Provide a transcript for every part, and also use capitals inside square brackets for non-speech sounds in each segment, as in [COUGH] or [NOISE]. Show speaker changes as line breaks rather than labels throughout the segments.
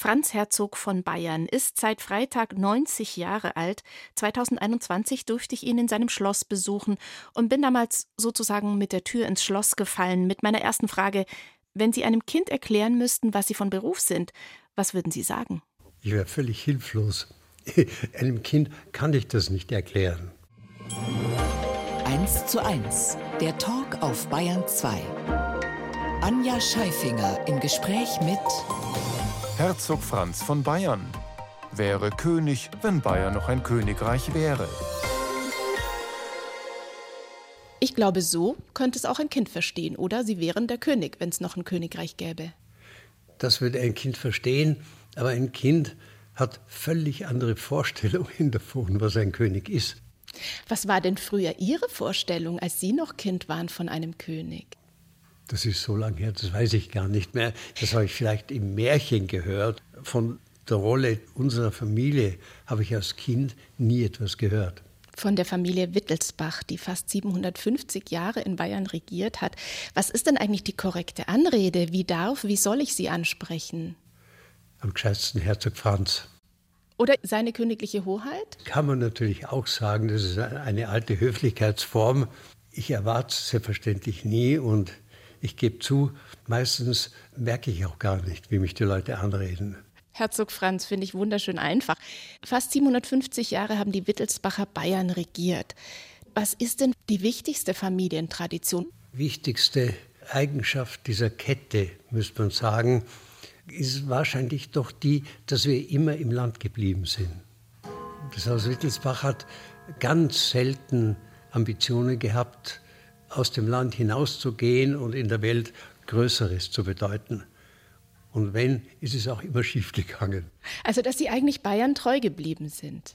Franz Herzog von Bayern ist seit Freitag 90 Jahre alt. 2021 durfte ich ihn in seinem Schloss besuchen und bin damals sozusagen mit der Tür ins Schloss gefallen mit meiner ersten Frage, wenn Sie einem Kind erklären müssten, was Sie von Beruf sind, was würden Sie sagen?
Ich wäre völlig hilflos. [LAUGHS] Einem Kind kann ich das nicht erklären.
1 zu 1, der Talk auf Bayern 2. Anja Scheifinger im Gespräch mit
Herzog Franz von Bayern. Wäre König, wenn Bayern noch ein Königreich wäre.
Ich glaube, so könnte es auch ein Kind verstehen, oder? Sie wären der König, wenn es noch ein Königreich gäbe.
Das würde ein Kind verstehen, aber ein Kind hat völlig andere Vorstellungen [LAUGHS] davon, was ein König ist.
Was war denn früher Ihre Vorstellung, als Sie noch Kind waren von einem König?
Das ist so lange her, das weiß ich gar nicht mehr. Das habe ich vielleicht im Märchen gehört. Von der Rolle unserer Familie habe ich als Kind nie etwas gehört
von der Familie Wittelsbach, die fast 750 Jahre in Bayern regiert hat. Was ist denn eigentlich die korrekte Anrede? Wie darf, wie soll ich sie ansprechen?
Am gescheitsten Herzog Franz.
Oder seine königliche Hoheit?
Kann man natürlich auch sagen, das ist eine alte Höflichkeitsform. Ich erwarte es selbstverständlich nie und ich gebe zu, meistens merke ich auch gar nicht, wie mich die Leute anreden.
Herzog Franz finde ich wunderschön einfach. Fast 750 Jahre haben die Wittelsbacher Bayern regiert. Was ist denn die wichtigste Familientradition?
Wichtigste Eigenschaft dieser Kette, müsste man sagen, ist wahrscheinlich doch die, dass wir immer im Land geblieben sind. Das Haus Wittelsbach hat ganz selten Ambitionen gehabt, aus dem Land hinauszugehen und in der Welt Größeres zu bedeuten. Und wenn, ist es auch immer schief gegangen.
Also, dass Sie eigentlich Bayern treu geblieben sind.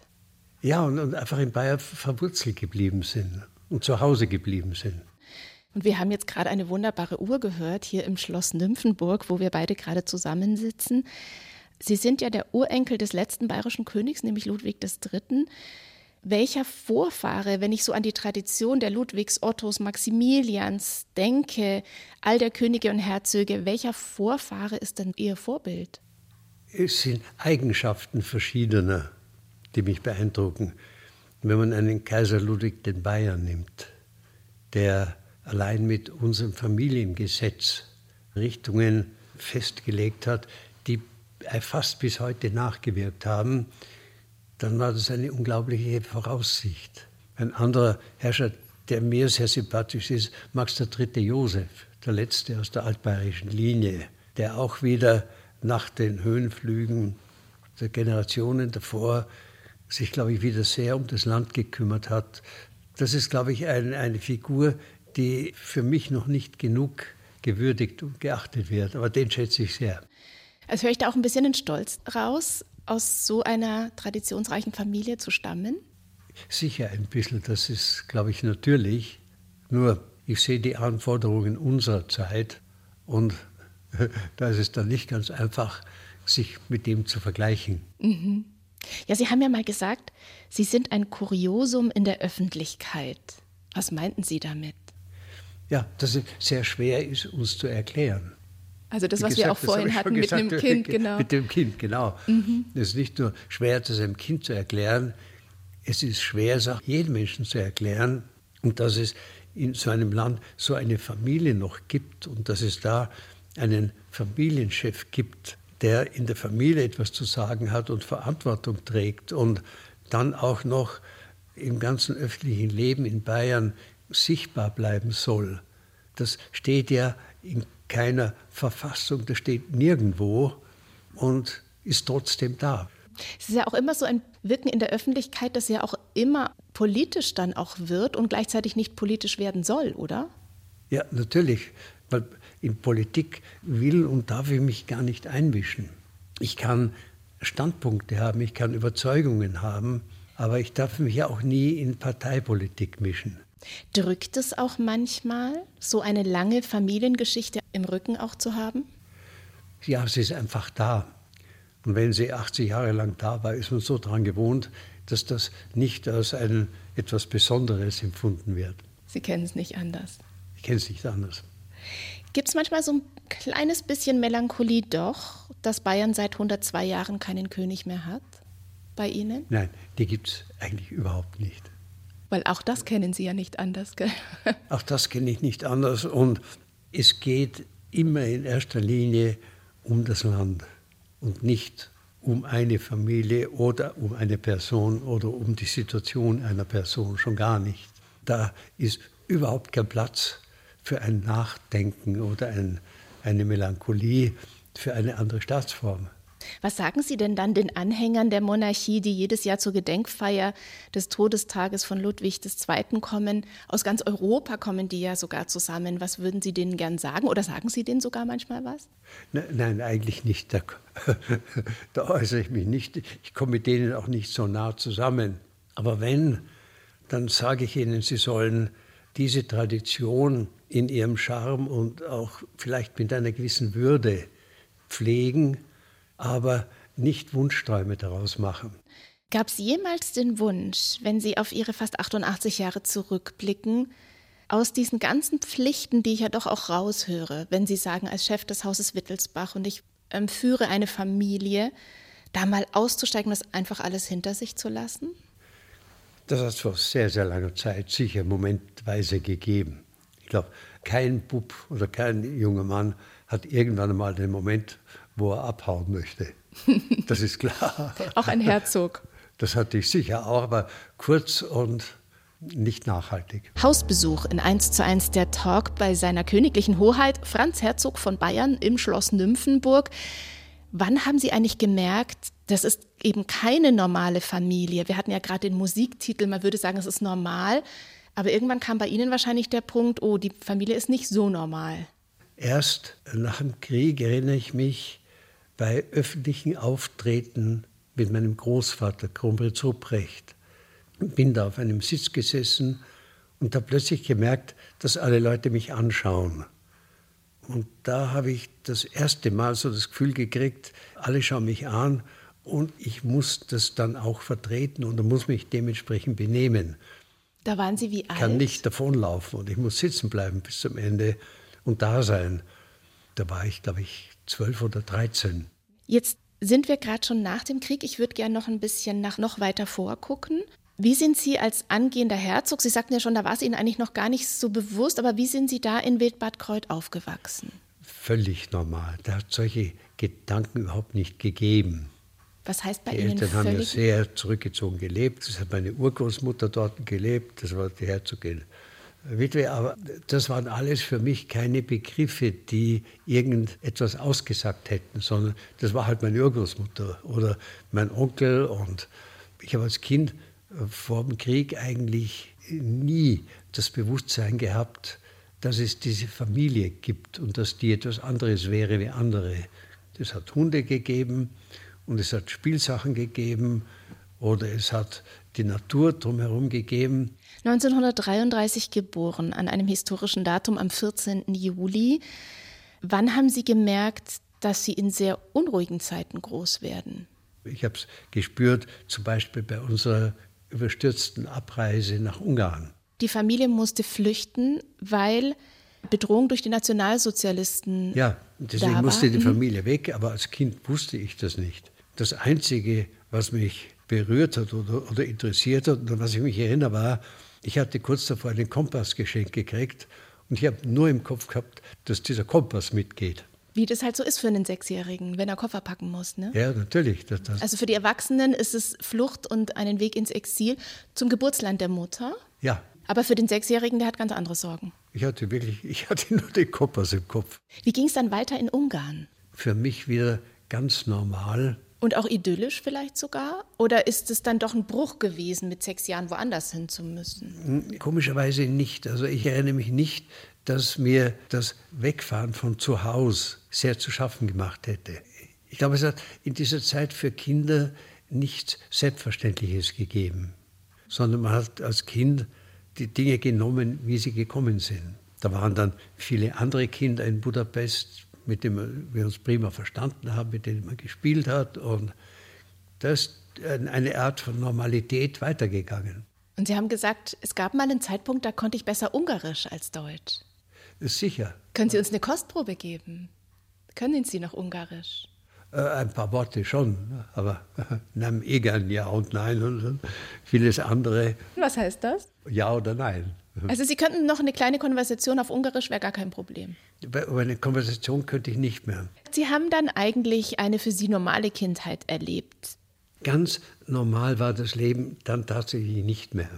Ja, und, und einfach in Bayern verwurzelt geblieben sind und zu Hause geblieben sind.
Und wir haben jetzt gerade eine wunderbare Uhr gehört, hier im Schloss Nymphenburg, wo wir beide gerade zusammensitzen. Sie sind ja der Urenkel des letzten bayerischen Königs, nämlich Ludwig III welcher Vorfahre, wenn ich so an die Tradition der Ludwigs, Ottos, Maximilians denke, all der Könige und Herzöge, welcher Vorfahre ist denn Ihr Vorbild?
Es sind Eigenschaften verschiedener, die mich beeindrucken. Wenn man einen Kaiser Ludwig den Bayern nimmt, der allein mit unserem Familiengesetz Richtungen festgelegt hat, die fast bis heute nachgewirkt haben, dann war das eine unglaubliche Voraussicht. Ein anderer Herrscher, der mir sehr sympathisch ist, Max III. Josef, der letzte aus der altbayerischen Linie, der auch wieder nach den Höhenflügen der Generationen davor sich, glaube ich, wieder sehr um das Land gekümmert hat. Das ist, glaube ich, ein, eine Figur, die für mich noch nicht genug gewürdigt und geachtet wird. Aber den schätze ich sehr.
Also höre ich da auch ein bisschen den Stolz raus, aus so einer traditionsreichen Familie zu stammen?
Sicher ein bisschen, das ist, glaube ich, natürlich. Nur ich sehe die Anforderungen unserer Zeit und [LAUGHS] da ist es dann nicht ganz einfach, sich mit dem zu vergleichen.
Mhm. Ja, Sie haben ja mal gesagt, Sie sind ein Kuriosum in der Öffentlichkeit. Was meinten Sie damit?
Ja, dass es sehr schwer ist, uns zu erklären.
Also das, was gesagt, wir auch vorhin hatten mit gesagt, dem [LAUGHS] Kind, genau.
Mit dem Kind, genau. Mhm. Es ist nicht nur schwer, das einem Kind zu erklären, es ist schwer, es auch jedem Menschen zu erklären. Und dass es in so einem Land so eine Familie noch gibt und dass es da einen Familienchef gibt, der in der Familie etwas zu sagen hat und Verantwortung trägt und dann auch noch im ganzen öffentlichen Leben in Bayern sichtbar bleiben soll. Das steht ja in keiner Verfassung, das steht nirgendwo und ist trotzdem da.
Es ist ja auch immer so ein Wirken in der Öffentlichkeit, das ja auch immer politisch dann auch wird und gleichzeitig nicht politisch werden soll, oder?
Ja, natürlich, weil in Politik will und darf ich mich gar nicht einmischen. Ich kann Standpunkte haben, ich kann Überzeugungen haben, aber ich darf mich ja auch nie in Parteipolitik mischen.
Drückt es auch manchmal, so eine lange Familiengeschichte im Rücken auch zu haben?
Ja, sie ist einfach da. Und wenn sie 80 Jahre lang da war, ist man so daran gewohnt, dass das nicht als ein, etwas Besonderes empfunden wird.
Sie kennen es nicht anders.
Ich kenne es nicht anders.
Gibt es manchmal so ein kleines bisschen Melancholie doch, dass Bayern seit 102 Jahren keinen König mehr hat? Bei Ihnen?
Nein, die gibt es eigentlich überhaupt nicht.
Weil auch das kennen Sie ja nicht anders, gell? [LAUGHS]
Auch das kenne ich nicht anders. Und es geht immer in erster Linie um das Land und nicht um eine Familie oder um eine Person oder um die Situation einer Person, schon gar nicht. Da ist überhaupt kein Platz für ein Nachdenken oder ein, eine Melancholie für eine andere Staatsform.
Was sagen Sie denn dann den Anhängern der Monarchie, die jedes Jahr zur Gedenkfeier des Todestages von Ludwig II. kommen? Aus ganz Europa kommen die ja sogar zusammen. Was würden Sie denen gern sagen? Oder sagen Sie denen sogar manchmal was?
Nein, nein eigentlich nicht. Da, [LAUGHS] da äußere ich mich nicht. Ich komme mit denen auch nicht so nah zusammen. Aber wenn, dann sage ich ihnen, sie sollen diese Tradition in ihrem Charme und auch vielleicht mit einer gewissen Würde pflegen aber nicht Wunschträume daraus machen.
Gab es jemals den Wunsch, wenn Sie auf Ihre fast 88 Jahre zurückblicken, aus diesen ganzen Pflichten, die ich ja doch auch raushöre, wenn Sie sagen, als Chef des Hauses Wittelsbach und ich ähm, führe eine Familie, da mal auszusteigen, das einfach alles hinter sich zu lassen?
Das hat es vor sehr, sehr langer Zeit sicher momentweise gegeben. Ich glaube, kein Bub oder kein junger Mann hat irgendwann einmal den Moment, wo er abhauen möchte. [LAUGHS] Das ist klar.
auch ein Herzog.
Das hatte ich sicher auch, aber kurz und nicht nachhaltig.
Hausbesuch in 1 zu 1 der Talk bei seiner königlichen Hoheit Franz Herzog von Bayern im Schloss Nymphenburg. Wann haben Sie eigentlich gemerkt, das ist eben keine normale Familie? Wir hatten ja gerade den Musiktitel, man würde sagen, es ist normal. Aber irgendwann kam bei Ihnen wahrscheinlich der Punkt, oh, die Familie ist nicht so normal.
Erst nach dem Krieg erinnere ich mich, bei öffentlichen Auftreten mit meinem Großvater, Kronprinz Ruprecht. Bin da auf einem Sitz gesessen und habe plötzlich gemerkt, dass alle Leute mich anschauen. Und da habe ich das erste Mal so das Gefühl gekriegt, alle schauen mich an und ich muss das dann auch vertreten und muss mich dementsprechend benehmen.
Da waren Sie wie alt?
Ich kann nicht davonlaufen und ich muss sitzen bleiben bis zum Ende und da sein. Da war ich, glaube ich, zwölf oder dreizehn.
Jetzt sind wir gerade schon nach dem Krieg. Ich würde gerne noch ein bisschen nach noch weiter vorgucken. Wie sind Sie als angehender Herzog, Sie sagten ja schon, da war es Ihnen eigentlich noch gar nicht so bewusst, aber wie sind Sie da in Wildbad Kreuth aufgewachsen?
Völlig normal. Da hat solche Gedanken überhaupt nicht gegeben.
Was heißt bei
die
Ihnen
Eltern haben ja sehr zurückgezogen gelebt. Das hat meine Urgroßmutter dort gelebt. Das war die Herzogin Witwe, aber das waren alles für mich keine Begriffe, die irgendetwas ausgesagt hätten, sondern das war halt meine Urgroßmutter oder mein Onkel. Und ich habe als Kind äh, vor dem Krieg eigentlich nie das Bewusstsein gehabt, dass es diese Familie gibt und dass die etwas anderes wäre wie andere. Es hat Hunde gegeben und es hat Spielsachen gegeben oder es hat die Natur drumherum gegeben.
1933 geboren, an einem historischen Datum am 14. Juli. Wann haben Sie gemerkt, dass Sie in sehr unruhigen Zeiten groß werden?
Ich habe es gespürt, zum Beispiel bei unserer überstürzten Abreise nach Ungarn.
Die Familie musste flüchten, weil Bedrohung durch die Nationalsozialisten.
Ja, deswegen musste die
Mhm.
Familie weg, aber als Kind wusste ich das nicht. Das Einzige, was mich berührt hat oder, oder interessiert hat und was ich mich erinnere, war, ich hatte kurz davor einen Kompass geschenkt gekriegt und ich habe nur im Kopf gehabt, dass dieser Kompass mitgeht.
Wie das halt so ist für einen Sechsjährigen, wenn er Koffer packen muss. Ne?
Ja, natürlich. Das, das,
Also für die Erwachsenen ist es Flucht und einen Weg ins Exil zum Geburtsland der Mutter.
ja,
Aber für den Sechsjährigen, der hat ganz andere Sorgen.
ich hatte wirklich, ich hatte [LAUGHS] nur den Kompass im Kopf.
Wie ging es dann weiter in Ungarn?
Für mich wieder ganz normal.
Und auch idyllisch vielleicht sogar? Oder ist es dann doch ein Bruch gewesen, mit sechs Jahren woanders hin zu müssen?
Komischerweise nicht. Also ich erinnere mich nicht, dass mir das Wegfahren von zu Hause sehr zu schaffen gemacht hätte. Ich glaube, es hat in dieser Zeit für Kinder nichts Selbstverständliches gegeben, sondern man hat als Kind die Dinge genommen, wie sie gekommen sind. Da waren dann viele andere Kinder in Budapest, mit denen wir uns prima verstanden haben, mit denen man gespielt hat. Und da ist eine Art von Normalität weitergegangen.
Und Sie haben gesagt, es gab mal einen Zeitpunkt, da konnte ich besser Ungarisch als Deutsch.
Ist sicher.
Können Sie uns eine Kostprobe geben? Können Sie noch Ungarisch?
Äh, ein paar Worte schon, aber [LAUGHS] nam igen ja und nein und vieles andere.
Was heißt das?
Ja oder nein.
Also Sie könnten noch eine kleine Konversation auf Ungarisch, wäre gar kein Problem.
Aber eine Konversation könnte ich nicht mehr.
Sie haben dann eigentlich eine für Sie normale Kindheit erlebt.
Ganz normal war das Leben dann tatsächlich nicht mehr.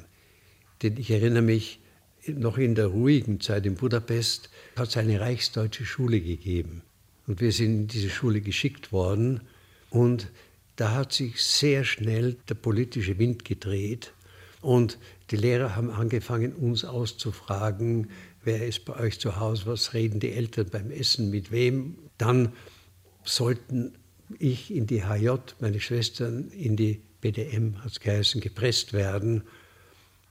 Denn ich erinnere mich, noch in der ruhigen Zeit in Budapest hat es eine reichsdeutsche Schule gegeben. Und wir sind in diese Schule geschickt worden. Und da hat sich sehr schnell der politische Wind gedreht. Und die Lehrer haben angefangen, uns auszufragen, wer ist bei euch zu Hause, was reden die Eltern beim Essen, mit wem. Dann sollten ich in die HJ, meine Schwestern in die BDM, hat es geheißen, gepresst werden.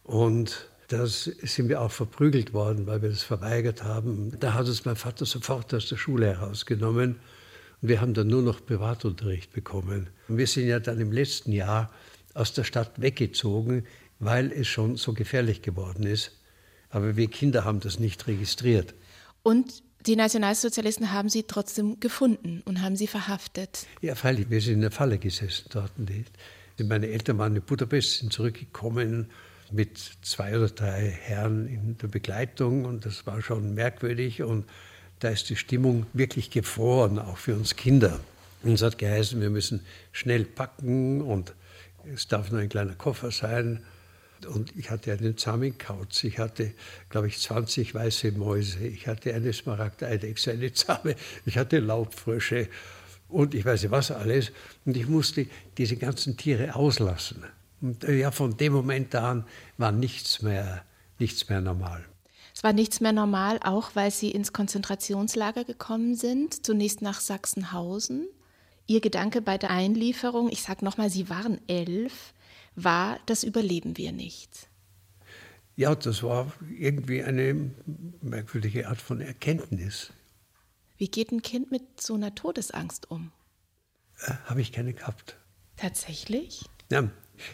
Und da sind wir auch verprügelt worden, weil wir das verweigert haben. Da hat uns mein Vater sofort aus der Schule herausgenommen. Und wir haben dann nur noch Privatunterricht bekommen. Und wir sind ja dann im letzten Jahr aus der Stadt weggezogen, weil es schon so gefährlich geworden ist. Aber wir Kinder haben das nicht registriert.
Und die Nationalsozialisten haben sie trotzdem gefunden und haben sie verhaftet.
Ja, freilich, wir sind in der Falle gesessen dort. Meine Eltern waren in Budapest, sind zurückgekommen mit zwei oder drei Herren in der Begleitung und das war schon merkwürdig und da ist die Stimmung wirklich gefroren, auch für uns Kinder. Und es hat geheißen, wir müssen schnell packen und es darf nur ein kleiner Koffer sein. Und ich hatte einen Zamenkauz, ich hatte, glaube ich, 20 weiße Mäuse, ich hatte eine Smaragdeidechse, eine Zahme, ich hatte Laubfrösche und ich weiß nicht was alles. Und ich musste diese ganzen Tiere auslassen. Und äh, ja, von dem Moment an war nichts mehr, nichts mehr normal.
Es war nichts mehr normal, auch weil Sie ins Konzentrationslager gekommen sind, zunächst nach Sachsenhausen. Ihr Gedanke bei der Einlieferung, ich sage nochmal, Sie waren elf, war, das überleben wir nicht.
Ja, das war irgendwie eine merkwürdige Art von Erkenntnis.
Wie geht ein Kind mit so einer Todesangst um?
Äh, Habe ich keine gehabt.
Tatsächlich?
Ja,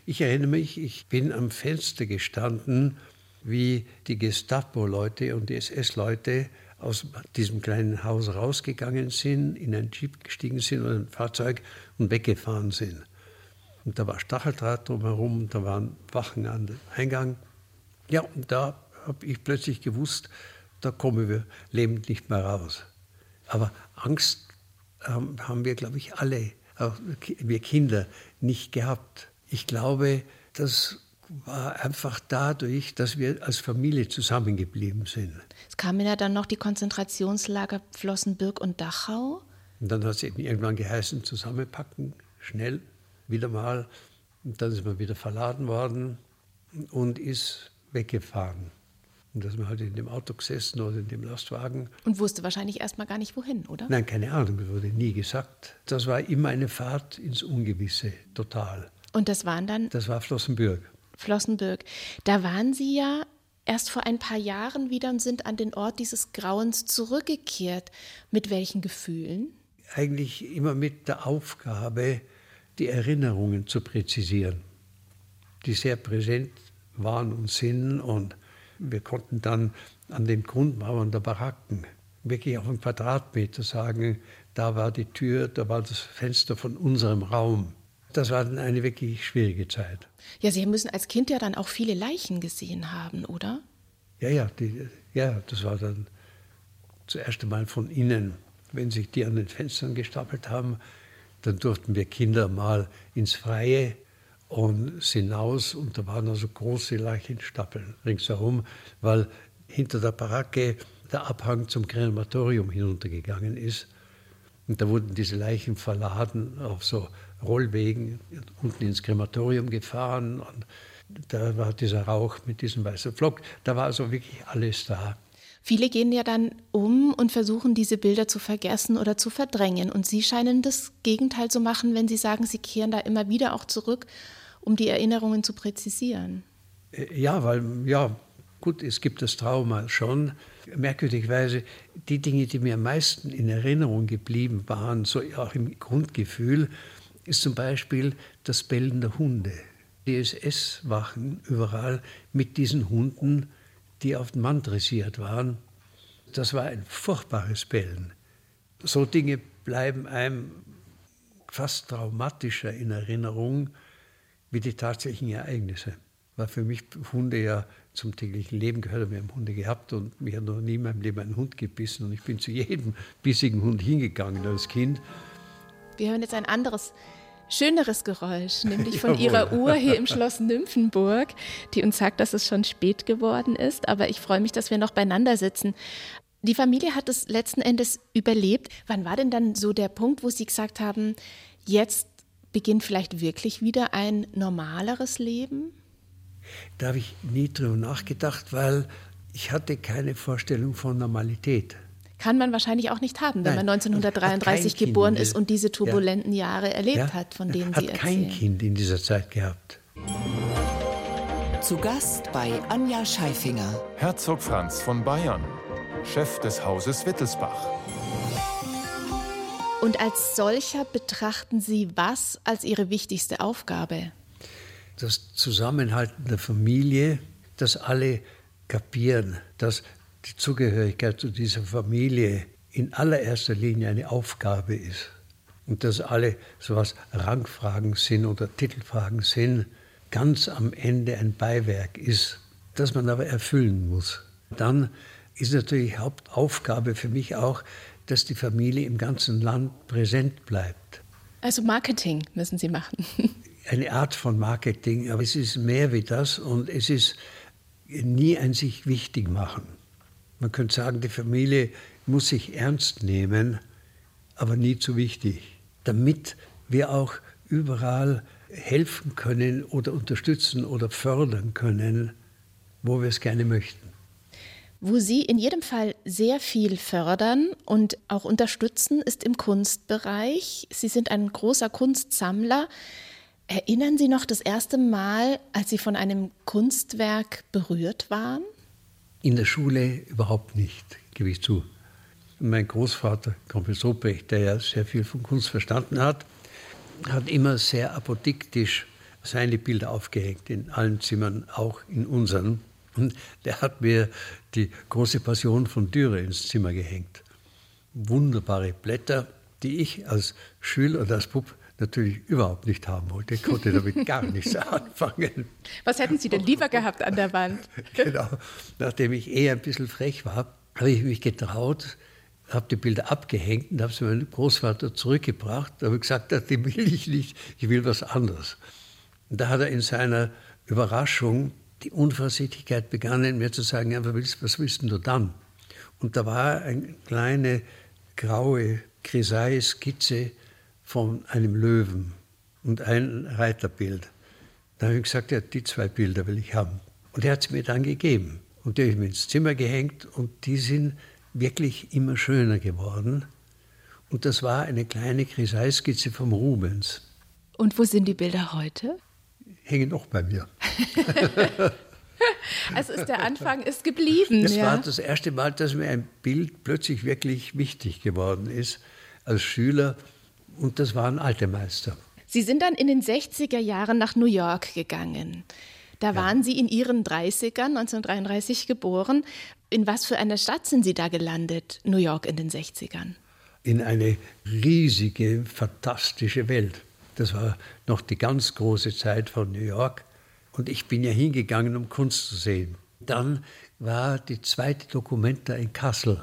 ich erinnere mich, ich bin am Fenster gestanden, wie die Gestapo-Leute und die SS-Leute aus diesem kleinen Haus rausgegangen sind, in ein Jeep gestiegen sind oder ein Fahrzeug und weggefahren sind. Und da war Stacheldraht drumherum, da waren Wachen an dem Eingang. Ja, und da habe ich plötzlich gewusst, da kommen wir lebend nicht mehr raus. Aber Angst ähm, haben wir, glaube ich, alle, auch wir Kinder, nicht gehabt. Ich glaube, das war einfach dadurch, dass wir als Familie zusammengeblieben sind.
Es kamen ja dann noch die Konzentrationslager Flossenbürg und Dachau.
Und dann hat es irgendwann geheißen, zusammenpacken, schnell, wieder mal. Und dann ist man wieder verladen worden und ist weggefahren. Und da ist man halt in dem Auto gesessen oder in dem Lastwagen.
Und wusste wahrscheinlich erstmal gar nicht wohin, oder?
Nein, keine Ahnung, das wurde nie gesagt. Das war immer eine Fahrt ins Ungewisse, total.
Und das waren dann?
Das war Flossenbürg.
Flossenbürg. Da waren Sie ja erst vor ein paar Jahren wieder und sind an den Ort dieses Grauens zurückgekehrt. Mit welchen Gefühlen?
Eigentlich immer mit der Aufgabe, die Erinnerungen zu präzisieren, die sehr präsent waren und sind. Und wir konnten dann an den Grundmauern der Baracken wirklich auf einen Quadratmeter sagen, da war die Tür, da war das Fenster von unserem Raum. Das war dann eine wirklich schwierige Zeit.
Ja, Sie müssen als Kind ja dann auch viele Leichen gesehen haben, oder?
Ja, ja, die, ja, das war dann zuerst einmal von innen. Wenn sich die an den Fenstern gestapelt haben, dann durften wir Kinder mal ins Freie und hinaus und da waren also große Leichenstapeln ringsherum, weil hinter der Baracke der Abhang zum Krematorium hinuntergegangen ist. Und da wurden diese Leichen verladen auf so Rollwegen unten ins Krematorium gefahren. Und da war dieser Rauch mit diesem weißen Flock. Da war also wirklich alles da.
Viele gehen ja dann um und versuchen, diese Bilder zu vergessen oder zu verdrängen. Und Sie scheinen das Gegenteil zu machen, wenn Sie sagen, Sie kehren da immer wieder auch zurück, um die Erinnerungen zu präzisieren.
Äh, ja, weil, ja, gut, es gibt das Trauma schon. Merkwürdigerweise, die Dinge, die mir am meisten in Erinnerung geblieben waren, so auch im Grundgefühl, ist zum Beispiel das Bellen der Hunde. Die SS-Wachen überall mit diesen Hunden, die auf den Mann dressiert waren. Das war ein furchtbares Bellen. So Dinge bleiben einem fast traumatischer in Erinnerung wie die tatsächlichen Ereignisse. Weil für mich Hunde ja zum täglichen Leben gehört. Wir haben Hunde gehabt und mich hat noch nie in meinem Leben ein Hund gebissen. Und ich bin zu jedem bissigen Hund hingegangen als Kind.
Wir hören jetzt ein anderes schöneres Geräusch, nämlich von [LAUGHS] ihrer Uhr hier im Schloss Nymphenburg, die uns sagt, dass es schon spät geworden ist. Aber ich freue mich, dass wir noch beieinander sitzen. Die Familie hat es letzten Endes überlebt. Wann war denn dann so der Punkt, wo Sie gesagt haben, jetzt beginnt vielleicht wirklich wieder ein normaleres Leben?
Da habe ich nie drüber nachgedacht, weil ich hatte keine Vorstellung von Normalität.
Kann man wahrscheinlich auch nicht haben, wenn Nein, man 1933 geboren ist und diese turbulenten ja. Jahre erlebt ja, hat, von denen
hat
Sie
erzählen. Hat kein Kind in dieser Zeit gehabt.
Zu Gast bei Anja Scheifinger.
Herzog Franz von Bayern, Chef des Hauses Wittelsbach.
Und als solcher betrachten Sie was als Ihre wichtigste Aufgabe?
Das Zusammenhalten der Familie, dass alle kapieren, dass die Zugehörigkeit zu dieser Familie in allererster Linie eine Aufgabe ist. Und dass alle sowas Rangfragen sind oder Titelfragen sind, ganz am Ende ein Beiwerk ist, das man aber erfüllen muss. Dann ist natürlich Hauptaufgabe für mich auch, dass die Familie im ganzen Land präsent bleibt.
Also Marketing müssen Sie machen. [LAUGHS]
Eine Art von Marketing, aber es ist mehr wie das und es ist nie ein sich wichtig machen. Man könnte sagen, die Familie muss sich ernst nehmen, aber nie zu wichtig, damit wir auch überall helfen können oder unterstützen oder fördern können, wo wir es gerne möchten.
Wo Sie in jedem Fall sehr viel fördern und auch unterstützen, ist im Kunstbereich. Sie sind ein großer Kunstsammler. Erinnern Sie noch das erste Mal, als Sie von einem Kunstwerk berührt waren?
In der Schule überhaupt nicht, gebe ich zu. Mein Großvater, Kumpel Sobrecht, der ja sehr viel von Kunst verstanden hat, hat immer sehr apodiktisch seine Bilder aufgehängt, in allen Zimmern, auch in unseren. Und der hat mir die große Passion von Dürer ins Zimmer gehängt. Wunderbare Blätter, die ich als Schüler oder als Bub natürlich überhaupt nicht haben wollte. Ich konnte damit gar nichts [LAUGHS] anfangen.
Was hätten Sie denn lieber gehabt an der Wand? [LAUGHS]
genau. Nachdem ich eher ein bisschen frech war, habe ich mich getraut, habe die Bilder abgehängt und habe sie meinem Großvater zurückgebracht. Da habe ich gesagt, die will ich nicht, ich will was anderes. Und da hat er in seiner Überraschung die Unvorsichtigkeit begannen, mir zu sagen, ja, was willst du dann? Und da war eine kleine graue Grisaille-Skizze von einem Löwen und ein Reiterbild. Da habe ich gesagt, ja, die zwei Bilder will ich haben. Und er hat sie mir dann gegeben. Und die habe ich mir ins Zimmer gehängt und die sind wirklich immer schöner geworden. Und das war eine kleine Grisaille-Skizze vom Rubens.
Und wo sind die Bilder heute?
hängen noch bei mir. [LAUGHS]
also ist der Anfang ist geblieben.
Das ja. war das erste Mal, dass mir ein Bild plötzlich wirklich wichtig geworden ist als Schüler. Und das waren alte Meister.
Sie sind dann in den 60er Jahren nach New York gegangen. Da waren ja. Sie in Ihren 30ern, 1933 geboren. In was für einer Stadt sind Sie da gelandet, New York in den 60ern?
In eine riesige, fantastische Welt. Das war noch die ganz große Zeit von New York. Und ich bin ja hingegangen, um Kunst zu sehen. Dann war die zweite Dokumenta in Kassel.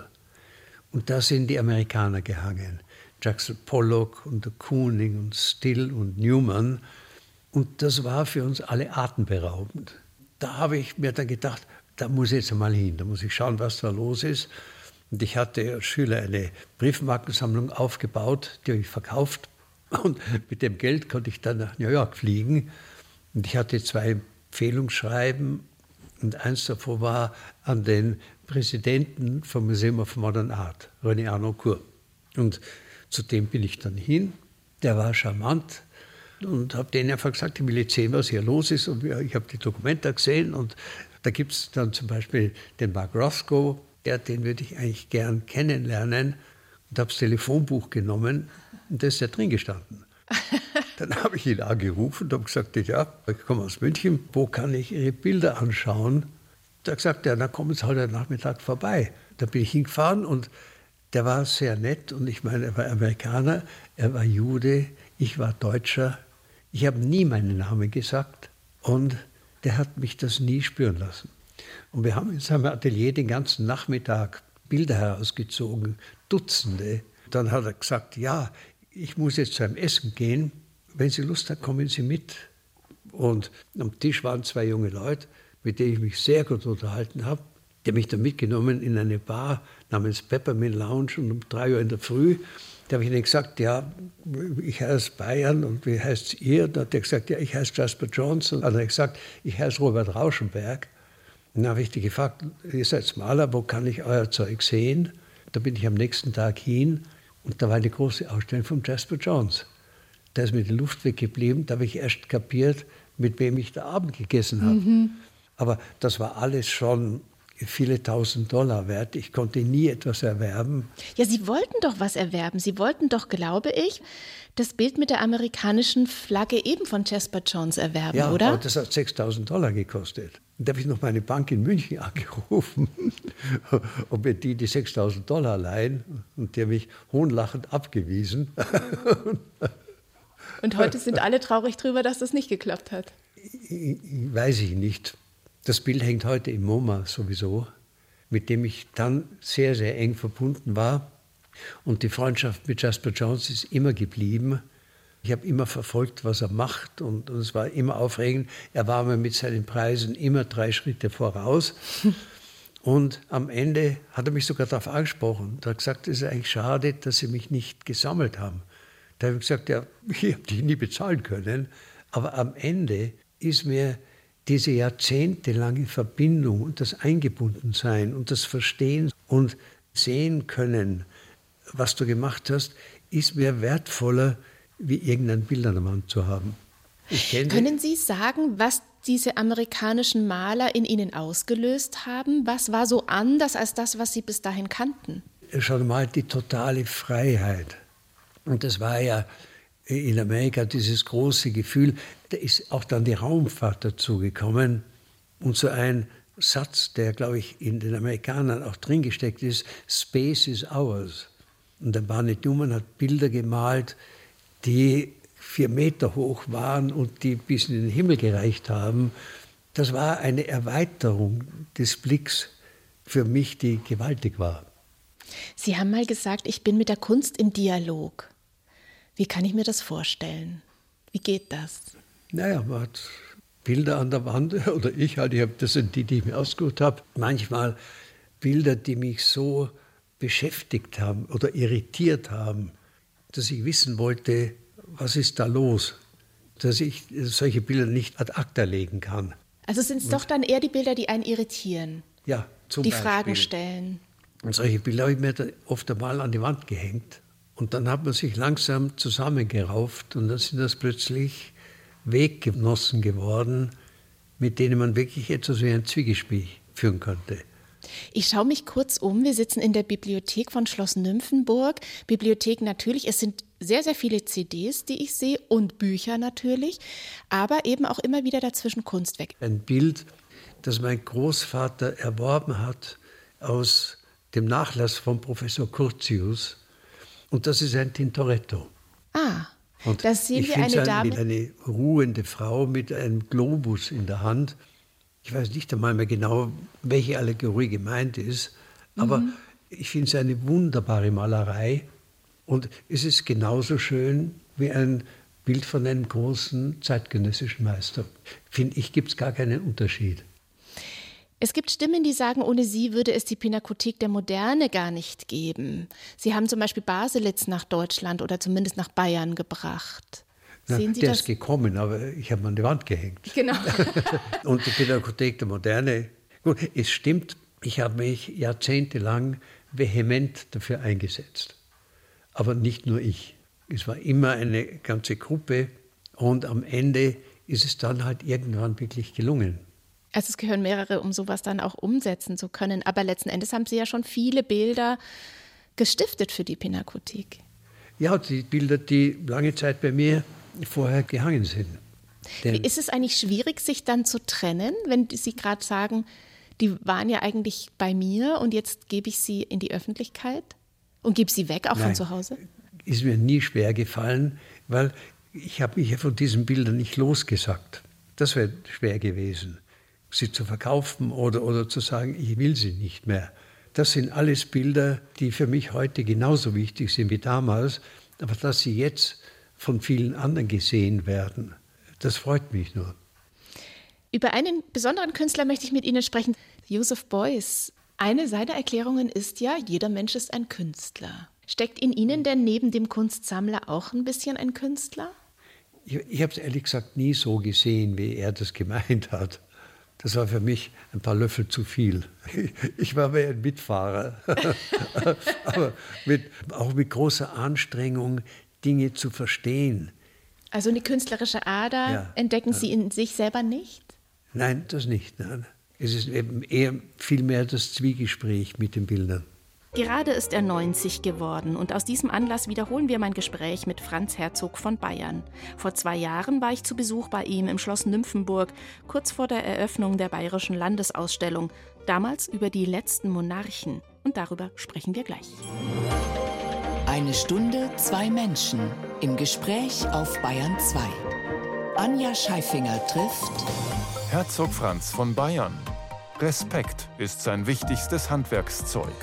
Und da sind die Amerikaner gehangen. Jackson Pollock und de Kooning und Still und Newman. Und das war für uns alle atemberaubend. Da habe ich mir dann gedacht, da muss ich jetzt mal hin, da muss ich schauen, was da los ist. Und ich hatte als Schüler eine Briefmarkensammlung aufgebaut, die habe ich verkauft und mit dem Geld konnte ich dann nach New York fliegen. Und ich hatte zwei Empfehlungsschreiben und eins davon war an den Präsidenten vom Museum of Modern Art, René Arnoncourt. Und zu dem bin ich dann hin. Der war charmant und habe denen einfach gesagt, ich will jetzt sehen, was hier los ist. Und ich habe die Dokumente gesehen und da gibt es dann zum Beispiel den Mark Roscoe, der, den würde ich eigentlich gern kennenlernen und habe das Telefonbuch genommen und da ist er drin gestanden. [LAUGHS] Dann habe ich ihn angerufen und habe gesagt, ja, ich komme aus München, wo kann ich Ihre Bilder anschauen? Da hat er gesagt, ja, dann kommen Sie heute Nachmittag vorbei. da bin ich hingefahren und der war sehr nett und ich meine, er war Amerikaner, er war Jude, ich war Deutscher. Ich habe nie meinen Namen gesagt und der hat mich das nie spüren lassen. Und wir haben in seinem Atelier den ganzen Nachmittag Bilder herausgezogen, Dutzende. Dann hat er gesagt, ja, ich muss jetzt zu einem Essen gehen. Wenn Sie Lust haben, kommen Sie mit. Und am Tisch waren zwei junge Leute, mit denen ich mich sehr gut unterhalten habe. Haben mich dann mitgenommen in eine Bar namens Peppermint Lounge und um drei Uhr in der Früh da habe ich ihnen gesagt, ja, ich heiße Bayern und wie heißt ihr? Da hat er gesagt, ja, ich heiße Jasper Johnson. Dann habe ich gesagt, ich heiße Robert Rauschenberg. Und dann habe ich die gefragt, ihr seid Maler, wo kann ich euer Zeug sehen? Da bin ich am nächsten Tag hin und da war eine große Ausstellung von Jasper Jones. Da ist mir die Luft weggeblieben, da habe ich erst kapiert, mit wem ich da Abend gegessen habe. Mhm. Aber das war alles schon viele tausend Dollar wert. Ich konnte nie etwas erwerben.
Ja, Sie wollten doch was erwerben. Sie wollten doch, glaube ich, das Bild mit der amerikanischen Flagge eben von Jasper Jones erwerben,
ja,
oder?
Ja, das hat 6000 Dollar gekostet. Da habe ich noch meine Bank in München [LAUGHS] angerufen, ob mir die die 6000 Dollar leihen. Und die haben mich hohnlachend abgewiesen.
Und heute sind alle traurig drüber, dass das nicht geklappt hat. [LAUGHS]
Weiß ich nicht. Das Bild hängt heute im MoMA sowieso, mit dem ich dann sehr, sehr eng verbunden war. Und die Freundschaft mit Jasper Jones ist immer geblieben. Ich habe immer verfolgt, was er macht und, und, es war immer aufregend. Er war mir mit seinen Preisen immer drei Schritte voraus. [LAUGHS] Und am Ende hat er mich sogar darauf angesprochen. Er hat gesagt, es ist eigentlich schade, dass Sie mich nicht gesammelt haben. Da habe ich gesagt, ja, [LAUGHS] ich habe dich nie bezahlen können. Aber am Ende ist mir diese jahrzehntelange Verbindung und das Eingebundensein und das Verstehen und sehen können, was du gemacht hast, ist mir wertvoller, wie irgendein Bild an der Wand zu haben.
Können Sie sagen, was diese amerikanischen Maler in Ihnen ausgelöst haben? Was war so anders als das, was Sie bis dahin kannten?
Schon mal die totale Freiheit. Und das war ja in Amerika dieses große Gefühl, da ist auch dann die Raumfahrt dazugekommen und so ein Satz, der, glaube ich, in den Amerikanern auch drin gesteckt ist, Space is ours. Und der Barnett Newman hat Bilder gemalt, die vier Meter hoch waren und die bis in den Himmel gereicht haben. Das war eine Erweiterung des Blicks für mich, die gewaltig war.
Sie haben mal gesagt, ich bin mit der Kunst im Dialog. Wie kann ich mir das vorstellen? Wie geht das?
Naja, man hat Bilder an der Wand, [LAUGHS] oder ich halt, ich hab, das sind die, die ich mir ausgesucht habe. Manchmal Bilder, die mich so beschäftigt haben oder irritiert haben, dass ich wissen wollte, was ist da los, dass ich solche Bilder nicht ad acta legen kann.
Also sind es doch dann eher die Bilder, die einen irritieren?
Ja, zum
Die
Beispiel.
Fragen stellen.
Und solche Bilder habe ich mir oft einmal an die Wand gehängt. Und dann hat man sich langsam zusammengerauft und dann sind das plötzlich Weggenossen geworden, mit denen man wirklich etwas wie ein Zwiegespräch führen konnte.
Ich schaue mich kurz um. Wir sitzen in der Bibliothek von Schloss Nymphenburg. Bibliothek natürlich, es sind sehr, sehr viele CDs, die ich sehe und Bücher natürlich, aber eben auch immer wieder dazwischen Kunstwerk.
Ein Bild, das mein Großvater erworben hat aus dem Nachlass von Professor Curtius und das ist ein Tintoretto.
Ah,
und
das sehen
ich
wir eine Dame.
Eine, eine ruhende Frau mit einem Globus in der Hand. Ich weiß nicht einmal mehr genau, welche Allegorie gemeint ist, aber mhm. ich finde es eine wunderbare Malerei und es ist genauso schön wie ein Bild von einem großen zeitgenössischen Meister. Finde ich, gibt es gar keinen Unterschied.
Es gibt Stimmen, die sagen, ohne sie würde es die Pinakothek der Moderne gar nicht geben. Sie haben zum Beispiel Baselitz nach Deutschland oder zumindest nach Bayern gebracht.
Na,
Sehen Sie
der
das?
ist gekommen, aber ich habe ihn an die Wand gehängt.
Genau. [LAUGHS]
Und die Pinakothek der Moderne, gut, es stimmt, ich habe mich jahrzehntelang vehement dafür eingesetzt. Aber nicht nur ich. Es war immer eine ganze Gruppe und am Ende ist es dann halt irgendwann wirklich gelungen.
Also es gehören mehrere, um sowas dann auch umsetzen zu können. Aber letzten Endes haben Sie ja schon viele Bilder gestiftet für die Pinakothek.
Ja, die Bilder, die lange Zeit bei mir vorher gehangen sind.
Denn ist es eigentlich schwierig, sich dann zu trennen, wenn Sie gerade sagen, Die waren ja eigentlich bei mir und jetzt gebe ich sie in die Öffentlichkeit und gebe sie weg, auch Nein, von zu Hause?
Ist mir nie schwer gefallen, weil ich habe mich ja von diesen Bildern nicht losgesagt. Das wäre schwer gewesen, sie zu verkaufen oder, oder zu sagen, ich will sie nicht mehr. Das sind alles Bilder, die für mich heute genauso wichtig sind wie damals, aber dass sie jetzt von vielen anderen gesehen werden, das freut mich nur.
Über einen besonderen Künstler möchte ich mit Ihnen sprechen, Joseph Beuys. Eine seiner Erklärungen ist ja, jeder Mensch ist ein Künstler. Steckt in Ihnen denn neben dem Kunstsammler auch ein bisschen ein Künstler?
Ich, ich habe es ehrlich gesagt nie so gesehen, wie er das gemeint hat. Das war für mich ein paar Löffel zu viel. [LAUGHS] Ich war mehr ein Mitfahrer, [LAUGHS] aber mit, auch mit großer Anstrengung, Dinge zu verstehen.
Also eine künstlerische Ader ja, entdecken Sie in sich selber nicht?
Nein, das nicht. Nein. Es ist eben eher vielmehr das Zwiegespräch mit den Bildern.
Gerade ist er 90 geworden und aus diesem Anlass wiederholen wir mein Gespräch mit Franz Herzog von Bayern. Vor zwei Jahren war ich zu Besuch bei ihm im Schloss Nymphenburg, kurz vor der Eröffnung der Bayerischen Landesausstellung, damals über die letzten Monarchen. Und darüber sprechen wir gleich.
Eine Stunde, zwei Menschen im Gespräch auf Bayern 2. Anja Scheifinger trifft
Herzog Franz von Bayern. Respekt ist sein wichtigstes Handwerkszeug.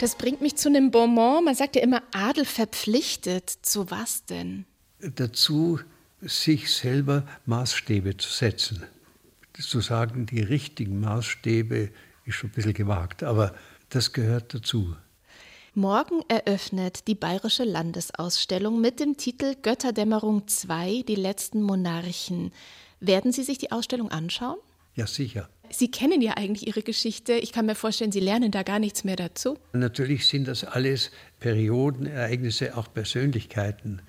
Das bringt mich zu einem Bonbon. Man sagt ja immer, Adel verpflichtet. Zu was denn?
Dazu, sich selber Maßstäbe zu setzen. Zu sagen, die richtigen Maßstäbe ist schon ein bisschen gewagt, aber das gehört dazu.
Morgen eröffnet die Bayerische Landesausstellung mit dem Titel Götterdämmerung 2, die letzten Monarchen. Werden Sie sich die Ausstellung anschauen?
Ja, sicher.
Sie kennen ja eigentlich Ihre Geschichte. Ich kann mir vorstellen, Sie lernen da gar nichts mehr dazu.
Natürlich sind das alles Perioden, Ereignisse, auch Persönlichkeiten,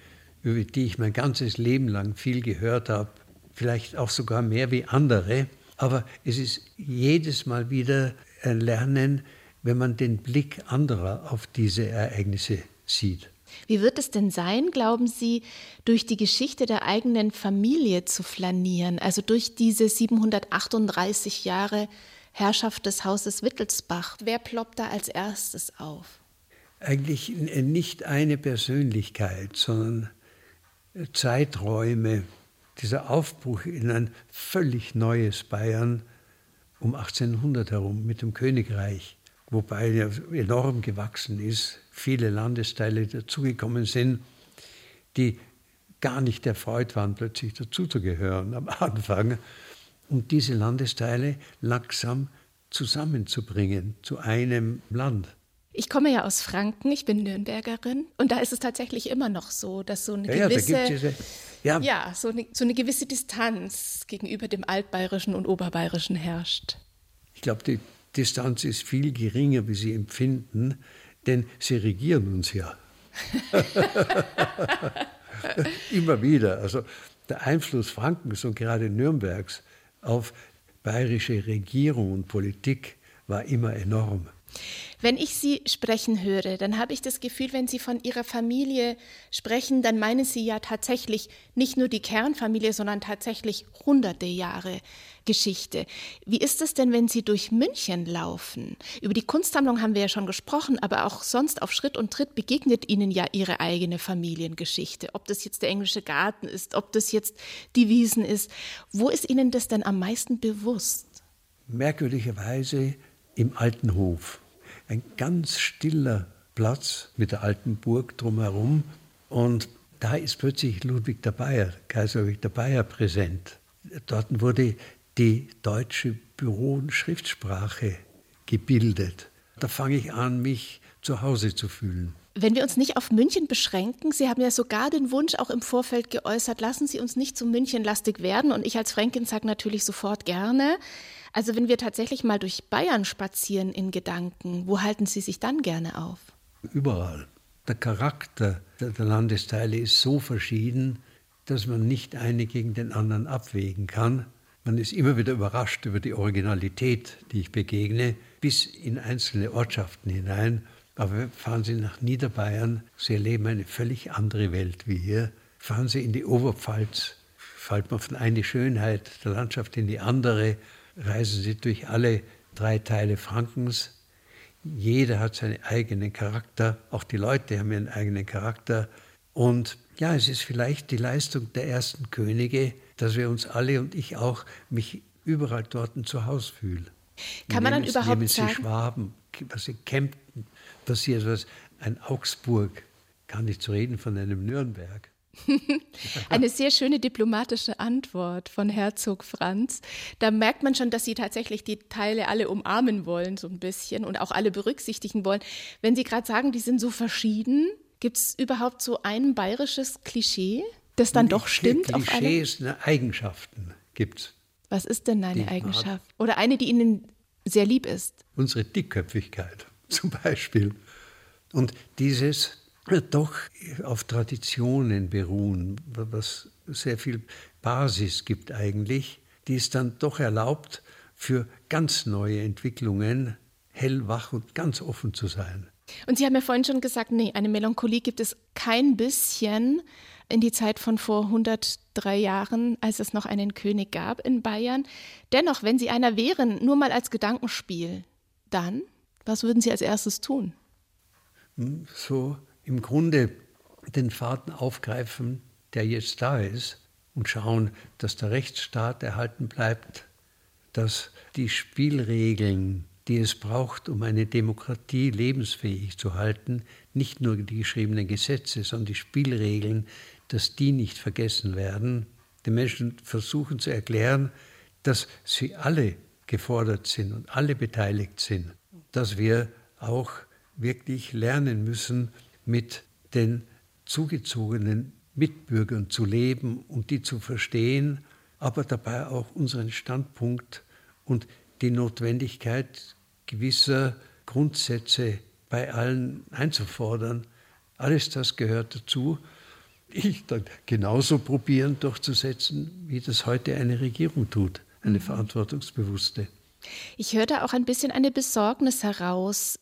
über die ich mein ganzes Leben lang viel gehört habe, vielleicht auch sogar mehr wie andere. Aber es ist jedes Mal wieder ein Lernen, wenn man den Blick anderer auf diese Ereignisse sieht.
Wie wird es denn sein, glauben Sie, durch die Geschichte der eigenen Familie zu flanieren, also durch diese 738 Jahre Herrschaft des Hauses Wittelsbach? Wer ploppt da als erstes auf?
Eigentlich nicht eine Persönlichkeit, sondern Zeiträume. Dieser Aufbruch in ein völlig neues Bayern um 1800 herum mit dem Königreich wobei er enorm gewachsen ist, viele Landesteile dazugekommen sind, die gar nicht erfreut waren, plötzlich dazuzugehören am [LAUGHS] Anfang, um diese Landesteile langsam zusammenzubringen zu einem Land.
Ich komme ja aus Franken, ich bin Nürnbergerin und da ist es tatsächlich immer noch so, dass so eine ja, gewisse, ja, diese, ja. ja so, eine, so eine gewisse Distanz gegenüber dem Altbayerischen und Oberbayerischen herrscht.
Ich glaube, die Distanz ist viel geringer, wie Sie empfinden, denn Sie regieren uns ja. [LAUGHS] Immer wieder. Also der Einfluss Frankens und gerade Nürnbergs auf bayerische Regierung und Politik war immer enorm.
Wenn ich Sie sprechen höre, dann habe ich das Gefühl, wenn Sie von Ihrer Familie sprechen, dann meinen Sie ja tatsächlich nicht nur die Kernfamilie, sondern tatsächlich hunderte Jahre Geschichte. Wie ist es denn, wenn Sie durch München laufen? Über die Kunstsammlung haben wir ja schon gesprochen, aber auch sonst auf Schritt und Tritt begegnet Ihnen ja Ihre eigene Familiengeschichte. Ob das jetzt der englische Garten ist, ob das jetzt die Wiesen ist. Wo ist Ihnen das denn am meisten bewusst?
Merkwürdigerweise im alten Hof ein ganz stiller Platz mit der alten Burg drumherum. Und da ist plötzlich Ludwig der Bayer, Kaiser Ludwig der Bayer präsent. Dort wurde die deutsche Büro- und Schriftsprache gebildet. Da fange ich an, mich zu Hause zu fühlen.
Wenn wir uns nicht auf München beschränken, Sie haben ja sogar den Wunsch auch im Vorfeld geäußert, lassen Sie uns nicht zu Münchenlastig werden. Und ich als Fränkin sage natürlich sofort gerne. Also wenn wir tatsächlich mal durch Bayern spazieren in Gedanken, wo halten Sie sich dann gerne auf?
Überall. Der Charakter der Landesteile ist so verschieden, dass man nicht eine gegen den anderen abwägen kann. Man ist immer wieder überrascht über die Originalität, die ich begegne, bis in einzelne Ortschaften hinein. Aber fahren Sie nach Niederbayern, Sie erleben eine völlig andere Welt wie hier. Fahren Sie in die Oberpfalz, fällt man von einer Schönheit der Landschaft in die andere, reisen sie durch alle drei Teile Frankens. Jeder hat seinen eigenen Charakter, auch die Leute haben ihren eigenen Charakter. Und ja, es ist vielleicht die Leistung der ersten Könige, dass wir uns alle und ich auch mich überall dort zu Hause fühlen.
Kann man dann
es,
überhaupt
nehmen Sie
sagen?
Schwaben, was in Kempten was ein Augsburg, kann nicht zu reden von einem Nürnberg. [LAUGHS]
Eine sehr schöne diplomatische Antwort von Herzog Franz. Da merkt man schon, dass Sie tatsächlich die Teile alle umarmen wollen, so ein bisschen und auch alle berücksichtigen wollen. Wenn Sie gerade sagen, die sind so verschieden, gibt es überhaupt so ein bayerisches Klischee, das dann doch stimmt auf alle?
Klischees, ne, Eigenschaften gibt es.
Was ist denn eine Eigenschaft? Oder eine, die Ihnen sehr lieb ist?
Unsere Dickköpfigkeit [LAUGHS] zum Beispiel. Und dieses doch auf Traditionen beruhen, was sehr viel Basis gibt eigentlich, die es dann doch erlaubt, für ganz neue Entwicklungen hellwach und ganz offen zu sein.
Und Sie haben ja vorhin schon gesagt, nee, eine Melancholie gibt es kein bisschen in die Zeit von vor 103 Jahren, als es noch einen König gab in Bayern. Dennoch, wenn Sie einer wären, nur mal als Gedankenspiel, dann, was würden Sie als erstes tun?
So im Grunde den Faden aufgreifen, der jetzt da ist, und schauen, dass der Rechtsstaat erhalten bleibt, dass die Spielregeln, die es braucht, um eine Demokratie lebensfähig zu halten, nicht nur die geschriebenen Gesetze, sondern die Spielregeln, dass die nicht vergessen werden, den Menschen versuchen zu erklären, dass sie alle gefordert sind und alle beteiligt sind, dass wir auch wirklich lernen müssen, mit den zugezogenen Mitbürgern zu leben und die zu verstehen, aber dabei auch unseren Standpunkt und die Notwendigkeit gewisser Grundsätze bei allen einzufordern. Alles das gehört dazu. Ich dann genauso probieren durchzusetzen, wie das heute eine Regierung tut, eine verantwortungsbewusste.
Ich höre da auch ein bisschen eine Besorgnis heraus.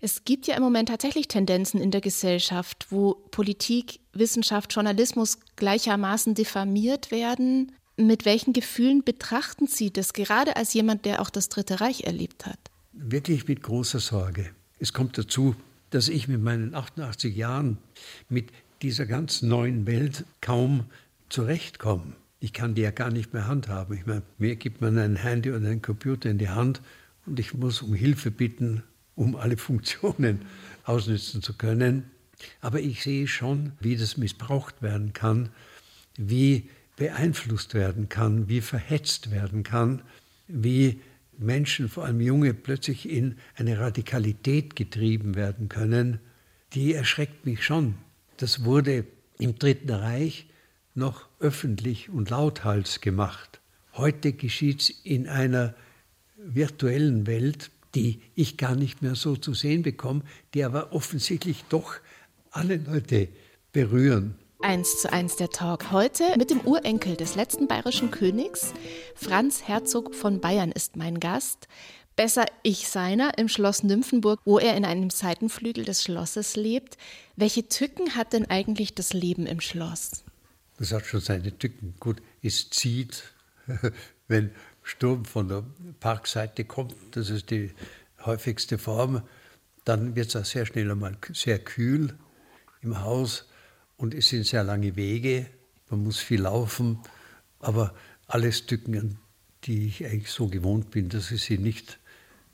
Es gibt ja im Moment tatsächlich Tendenzen in der Gesellschaft, wo Politik, Wissenschaft, Journalismus gleichermaßen diffamiert werden. Mit welchen Gefühlen betrachten Sie das, gerade als jemand, der auch das Dritte Reich erlebt hat?
Wirklich mit großer Sorge. Es kommt dazu, dass ich mit meinen 88 Jahren mit dieser ganz neuen Welt kaum zurechtkomme. Ich kann die ja gar nicht mehr handhaben. Ich meine, mir gibt man ein Handy und einen Computer in die Hand und ich muss um Hilfe bitten, um alle [LAUGHS] Funktionen ausnutzen zu können. Aber ich sehe schon, wie das missbraucht werden kann, wie beeinflusst werden kann, wie verhetzt werden kann, wie Menschen, vor allem Junge, plötzlich in eine Radikalität getrieben werden können, die erschreckt mich schon. Das wurde im Dritten Reich noch öffentlich und lauthals gemacht. Heute geschieht es in einer virtuellen Welt, die ich gar nicht mehr so zu sehen bekomme, die aber offensichtlich doch alle Leute berühren.
Eins zu eins der Talk. Heute mit dem Urenkel des letzten bayerischen Königs. Franz Herzog von Bayern ist mein Gast. Besser ich seiner im Schloss Nymphenburg, wo er in einem Seitenflügel des Schlosses lebt. Welche Tücken hat denn eigentlich das Leben im Schloss?
Das hat schon seine Tücken. Gut, es zieht, [LAUGHS] wenn Sturm von der Parkseite kommt, das ist die häufigste Form, dann wird es auch sehr schnell einmal sehr kühl im Haus und es sind sehr lange Wege, man muss viel laufen, aber alles Tücken, die ich eigentlich so gewohnt bin, dass ich sie nicht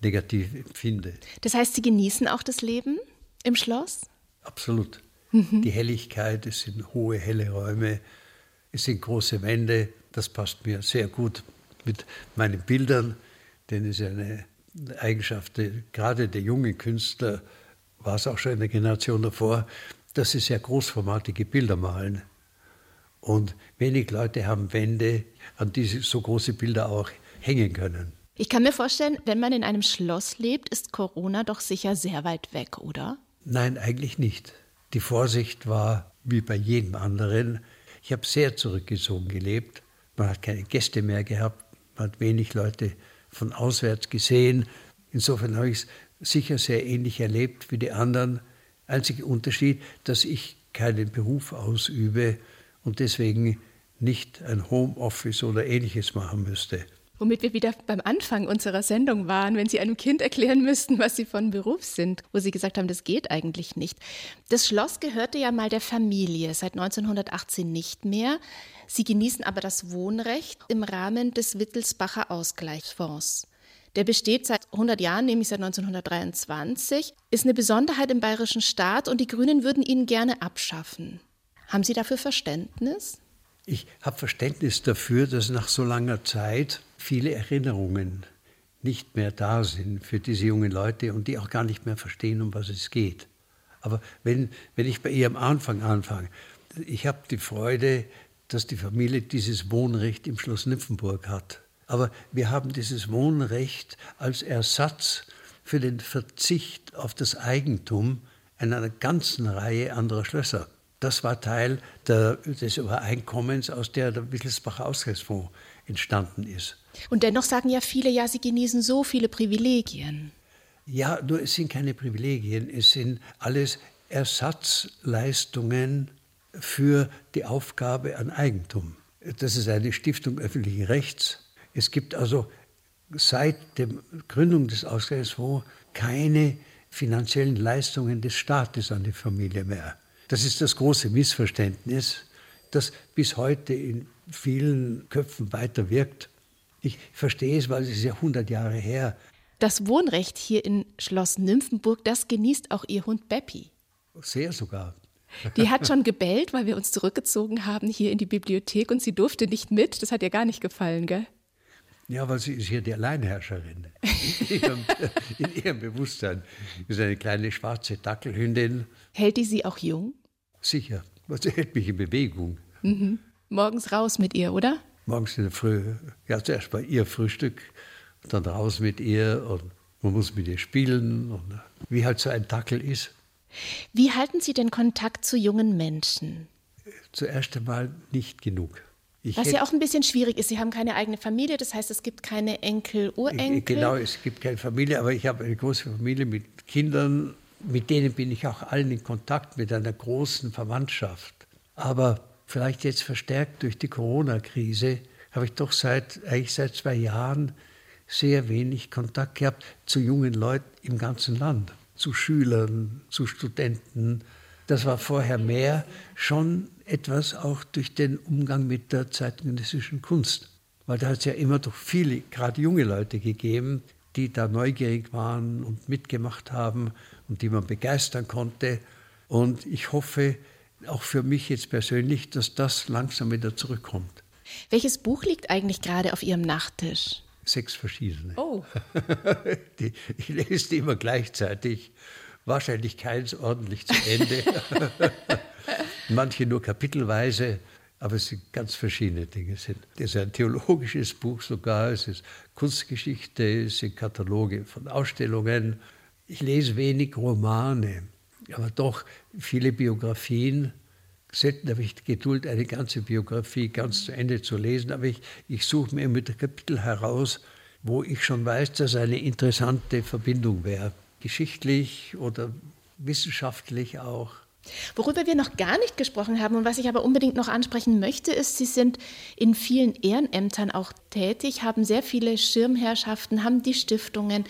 negativ empfinde.
Das heißt, Sie genießen auch das Leben im Schloss?
Absolut. Mhm. Die Helligkeit, es sind hohe, helle Räume, es sind große Wände, das passt mir sehr gut mit meinen Bildern, denn es ist eine Eigenschaft, gerade der jungen Künstler, war es auch schon in der Generation davor, dass sie sehr großformatige Bilder malen. Und wenig Leute haben Wände, an die sie so große Bilder auch hängen können.
Ich kann mir vorstellen, wenn man in einem Schloss lebt, ist Corona doch sicher sehr weit weg, oder?
Nein, eigentlich nicht. Die Vorsicht war wie bei jedem anderen. Ich habe sehr zurückgezogen gelebt. Man hat keine Gäste mehr gehabt. Man hat wenig Leute von auswärts gesehen. Insofern habe ich es sicher sehr ähnlich erlebt wie die anderen. Einziger Unterschied, dass ich keinen Beruf ausübe und deswegen nicht ein Homeoffice oder ähnliches machen müsste.
Womit wir wieder beim Anfang unserer Sendung waren, wenn Sie einem Kind erklären müssten, was Sie von Beruf sind, wo Sie gesagt haben, das geht eigentlich nicht. Das Schloss gehörte ja mal der Familie, seit 1918 nicht mehr. Sie genießen aber das Wohnrecht im Rahmen des Wittelsbacher Ausgleichsfonds. Der besteht seit 100 Jahren, nämlich seit 1923, ist eine Besonderheit im bayerischen Staat und die Grünen würden ihn gerne abschaffen. Haben Sie dafür Verständnis?
Ich habe Verständnis dafür, dass nach so langer Zeit viele Erinnerungen nicht mehr da sind für diese jungen Leute und die auch gar nicht mehr verstehen, um was es geht. Aber wenn, wenn ich bei ihr am Anfang anfange, ich habe die Freude, dass die Familie dieses Wohnrecht im Schloss Nymphenburg hat. Aber wir haben dieses Wohnrecht als Ersatz für den Verzicht auf das Eigentum einer ganzen Reihe anderer Schlösser. Das war Teil der, des Übereinkommens, aus der der Wittelsbacher Ausgleichsfonds entstanden ist.
Und dennoch sagen ja viele, ja, sie genießen so viele Privilegien.
Ja, nur es sind keine Privilegien, es sind alles Ersatzleistungen für die Aufgabe an Eigentum. Das ist eine Stiftung öffentlichen Rechts. Es gibt also seit der Gründung des Ausgleichsfonds keine finanziellen Leistungen des Staates an die Familie mehr. Das ist das große Missverständnis, das bis heute in vielen Köpfen weiter wirkt. Ich verstehe es, weil es ist ja 100 Jahre her.
Das Wohnrecht hier in Schloss Nymphenburg, das genießt auch Ihr Hund Beppi.
Sehr sogar.
Die hat [LAUGHS] schon gebellt, weil wir uns zurückgezogen haben hier in die Bibliothek und sie durfte nicht mit. Das hat ihr gar nicht gefallen, gell?
Ja, weil sie ist hier die Alleinherrscherin. [LAUGHS] In ihrem, in ihrem Bewusstsein. Sie ist eine kleine schwarze Dackelhündin.
Hält die sie auch jung?
Sicher. Sie hält mich in Bewegung.
Mhm. Morgens raus mit ihr, oder?
Morgens in der Früh. Ja, zuerst bei ihr Frühstück, dann raus mit ihr und man muss mit ihr spielen. Und wie halt so ein Dackel ist.
Wie halten Sie denn Kontakt zu jungen Menschen?
Zuerst einmal nicht genug.
Ich Was ja auch ein bisschen schwierig ist. Sie haben keine eigene Familie, das heißt, es gibt keine Enkel, Urenkel.
Genau, es gibt keine Familie, aber ich habe eine große Familie mit Kindern. Mit denen bin ich auch allen in Kontakt, mit einer großen Verwandtschaft. Aber vielleicht jetzt verstärkt durch die Corona-Krise habe ich doch seit, eigentlich seit zwei Jahren sehr wenig Kontakt gehabt zu jungen Leuten im ganzen Land, zu Schülern, zu Studenten. Das war vorher mehr schon etwas auch durch den Umgang mit der zeitgenössischen Kunst. Weil da hat es ja immer doch viele, gerade junge Leute gegeben, die da neugierig waren und mitgemacht haben und die man begeistern konnte. Und ich hoffe, auch für mich jetzt persönlich, dass das langsam wieder zurückkommt.
Welches Buch liegt eigentlich gerade auf Ihrem Nachttisch?
Sechs verschiedene.
Oh. [LAUGHS]
die, ich lese die immer gleichzeitig. Wahrscheinlich keins ordentlich zu Ende. [LAUGHS] manche nur kapitelweise, aber es sind ganz verschiedene Dinge. Es ist ein theologisches Buch sogar, es ist Kunstgeschichte, es sind Kataloge von Ausstellungen. Ich lese wenig Romane, aber doch viele Biografien. Selten habe ich Geduld, eine ganze Biografie ganz zu Ende zu lesen, aber ich, ich suche mir mit Kapitel heraus, wo ich schon weiß, dass eine interessante Verbindung wäre. Geschichtlich oder wissenschaftlich auch.
Worüber wir noch gar nicht gesprochen haben und was ich aber unbedingt noch ansprechen möchte, ist, Sie sind in vielen Ehrenämtern auch tätig, haben sehr viele Schirmherrschaften, haben die Stiftungen.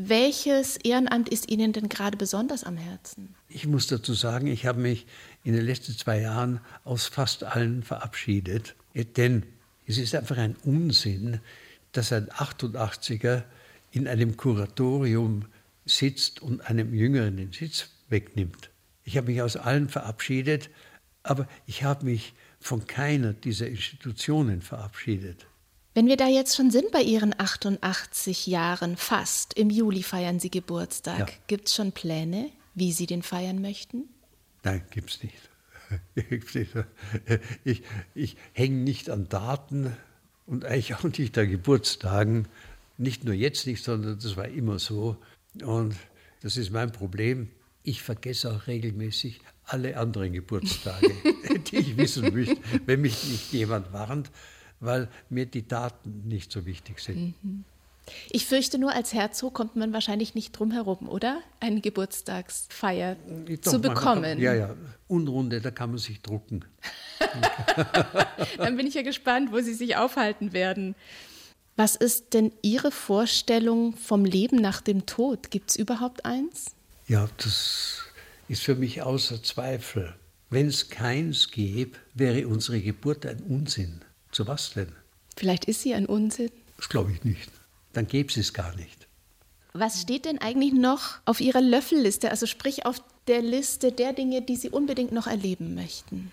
Welches Ehrenamt ist Ihnen denn gerade besonders am Herzen?
Ich muss dazu sagen, ich habe mich in den letzten zwei Jahren aus fast allen verabschiedet. Denn es ist einfach ein Unsinn, dass ein 88er in einem Kuratorium sitzt und einem Jüngeren den Sitz wegnimmt. Ich habe mich aus allen verabschiedet, aber ich habe mich von keiner dieser Institutionen verabschiedet.
Wenn wir da jetzt schon sind bei Ihren 88 Jahren, fast, im Juli feiern Sie Geburtstag. Ja. Gibt es schon Pläne, wie Sie den feiern möchten?
Nein, gibt es [LAUGHS] nicht. Ich, ich hänge nicht an Daten und eigentlich auch nicht an Geburtstagen. Nicht nur jetzt nicht, sondern das war immer so. Und das ist mein Problem ich vergesse auch regelmäßig alle anderen Geburtstage, [LAUGHS] die ich wissen möchte, wenn mich nicht jemand warnt, weil mir die Daten nicht so wichtig sind.
Mhm. Ich fürchte nur, als Herzog kommt man wahrscheinlich nicht drum herum, oder? Eine Geburtstagsfeier Doch, zu bekommen. Kann,
ja, ja. Unrunde, da kann man sich drucken. [LAUGHS]
Dann bin ich ja gespannt, wo Sie sich aufhalten werden. Was ist denn Ihre Vorstellung vom Leben nach dem Tod? Gibt es überhaupt eins?
Ja, das ist für mich außer Zweifel. Wenn es keins gäbe, wäre unsere Geburt ein Unsinn. Zu was denn?
Vielleicht ist sie ein Unsinn.
Das glaube ich nicht. Dann gäbe es es gar nicht.
Was steht denn eigentlich noch auf Ihrer Löffelliste, also sprich auf der Liste der Dinge, die Sie unbedingt noch erleben möchten?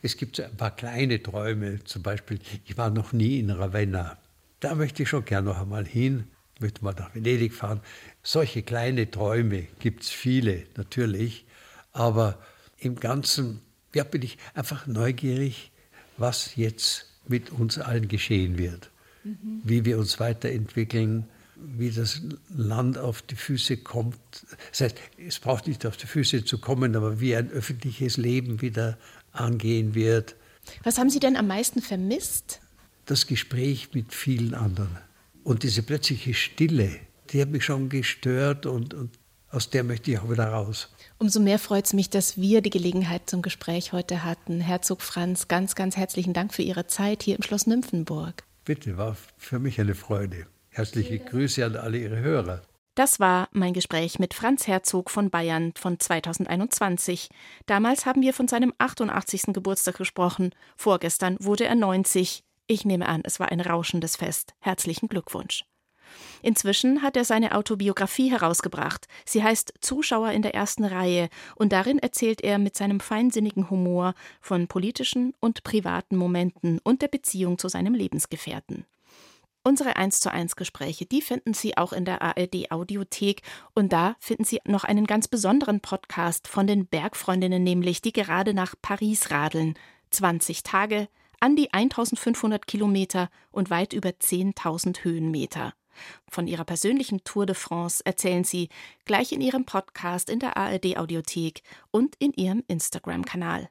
Es gibt ein paar kleine Träume, zum Beispiel, ich war noch nie in Ravenna. Da möchte ich schon gerne noch einmal hin, möchte mal nach Venedig fahren. Solche kleine Träume gibt es viele, natürlich. Aber im Ganzen ja, bin ich einfach neugierig, was jetzt mit uns allen geschehen wird, mhm. wie wir uns weiterentwickeln, wie das Land auf die Füße kommt. Das heißt, es braucht nicht auf die Füße zu kommen, aber wie ein öffentliches Leben wieder angehen wird.
Was haben Sie denn am meisten vermisst?
Das Gespräch mit vielen anderen. Und diese plötzliche Stille, die hat mich schon gestört und, und aus der möchte ich auch wieder raus.
Umso mehr freut es mich, dass wir die Gelegenheit zum Gespräch heute hatten. Herzog Franz, ganz, ganz herzlichen Dank für Ihre Zeit hier im Schloss Nymphenburg.
Bitte, war für mich eine Freude. Herzliche Grüße an alle Ihre Hörer.
Das war mein Gespräch mit Franz Herzog von Bayern von 2021. Damals haben wir von seinem 88. Geburtstag gesprochen. Vorgestern wurde er 90. Ich nehme an, es war ein rauschendes Fest. Herzlichen Glückwunsch. Inzwischen hat er seine Autobiografie herausgebracht. Sie heißt Zuschauer in der ersten Reihe und darin erzählt er mit seinem feinsinnigen Humor von politischen und privaten Momenten und der Beziehung zu seinem Lebensgefährten. Unsere 1 zu 1 Gespräche, die finden Sie auch in der ARD Audiothek und da finden Sie noch einen ganz besonderen Podcast von den Bergfreundinnen nämlich, die gerade nach Paris radeln. 20 Tage, an die 1500 Kilometer und weit über 10.000 Höhenmeter. Von ihrer persönlichen Tour de France erzählen sie gleich in ihrem Podcast in der ARD Audiothek und in ihrem Instagram-Kanal.